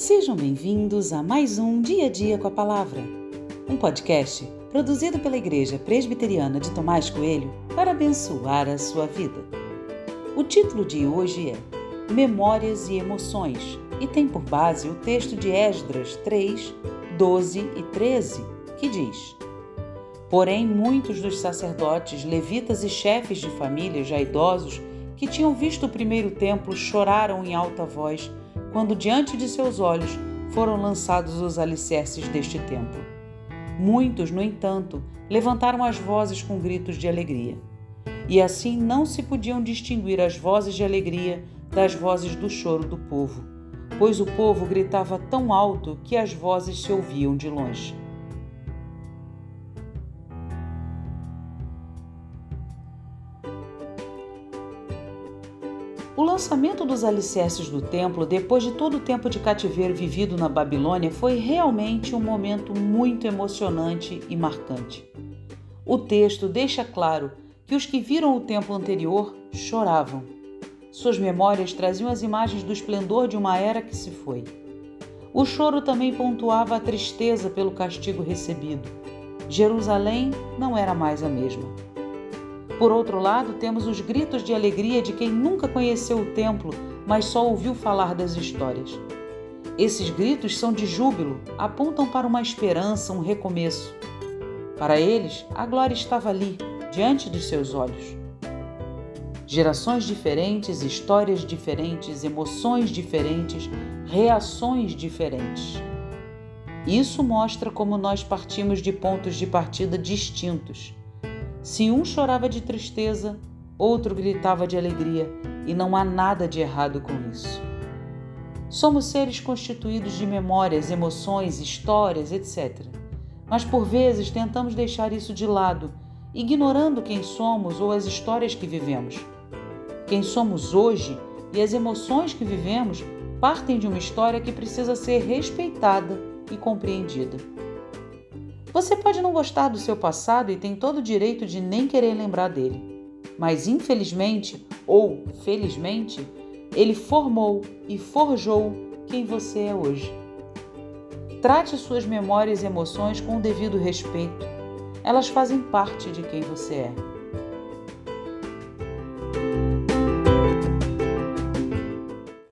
Sejam bem-vindos a mais um Dia a Dia com a Palavra, um podcast produzido pela Igreja Presbiteriana de Tomás Coelho para abençoar a sua vida. O título de hoje é Memórias e Emoções e tem por base o texto de Esdras 3, 12 e 13, que diz: Porém, muitos dos sacerdotes, levitas e chefes de família já idosos que tinham visto o primeiro templo choraram em alta voz quando diante de seus olhos foram lançados os alicerces deste templo. Muitos, no entanto, levantaram as vozes com gritos de alegria. E assim não se podiam distinguir as vozes de alegria das vozes do choro do povo, pois o povo gritava tão alto que as vozes se ouviam de longe. O lançamento dos alicerces do templo, depois de todo o tempo de cativeiro vivido na Babilônia, foi realmente um momento muito emocionante e marcante. O texto deixa claro que os que viram o templo anterior choravam. Suas memórias traziam as imagens do esplendor de uma era que se foi. O choro também pontuava a tristeza pelo castigo recebido. Jerusalém não era mais a mesma. Por outro lado, temos os gritos de alegria de quem nunca conheceu o templo, mas só ouviu falar das histórias. Esses gritos são de júbilo, apontam para uma esperança, um recomeço. Para eles, a glória estava ali, diante dos seus olhos. Gerações diferentes, histórias diferentes, emoções diferentes, reações diferentes. Isso mostra como nós partimos de pontos de partida distintos se um chorava de tristeza, outro gritava de alegria, e não há nada de errado com isso. Somos seres constituídos de memórias, emoções, histórias, etc. Mas por vezes tentamos deixar isso de lado, ignorando quem somos ou as histórias que vivemos. Quem somos hoje e as emoções que vivemos partem de uma história que precisa ser respeitada e compreendida. Você pode não gostar do seu passado e tem todo o direito de nem querer lembrar dele. Mas infelizmente ou felizmente, ele formou e forjou quem você é hoje. Trate suas memórias e emoções com o devido respeito. Elas fazem parte de quem você é.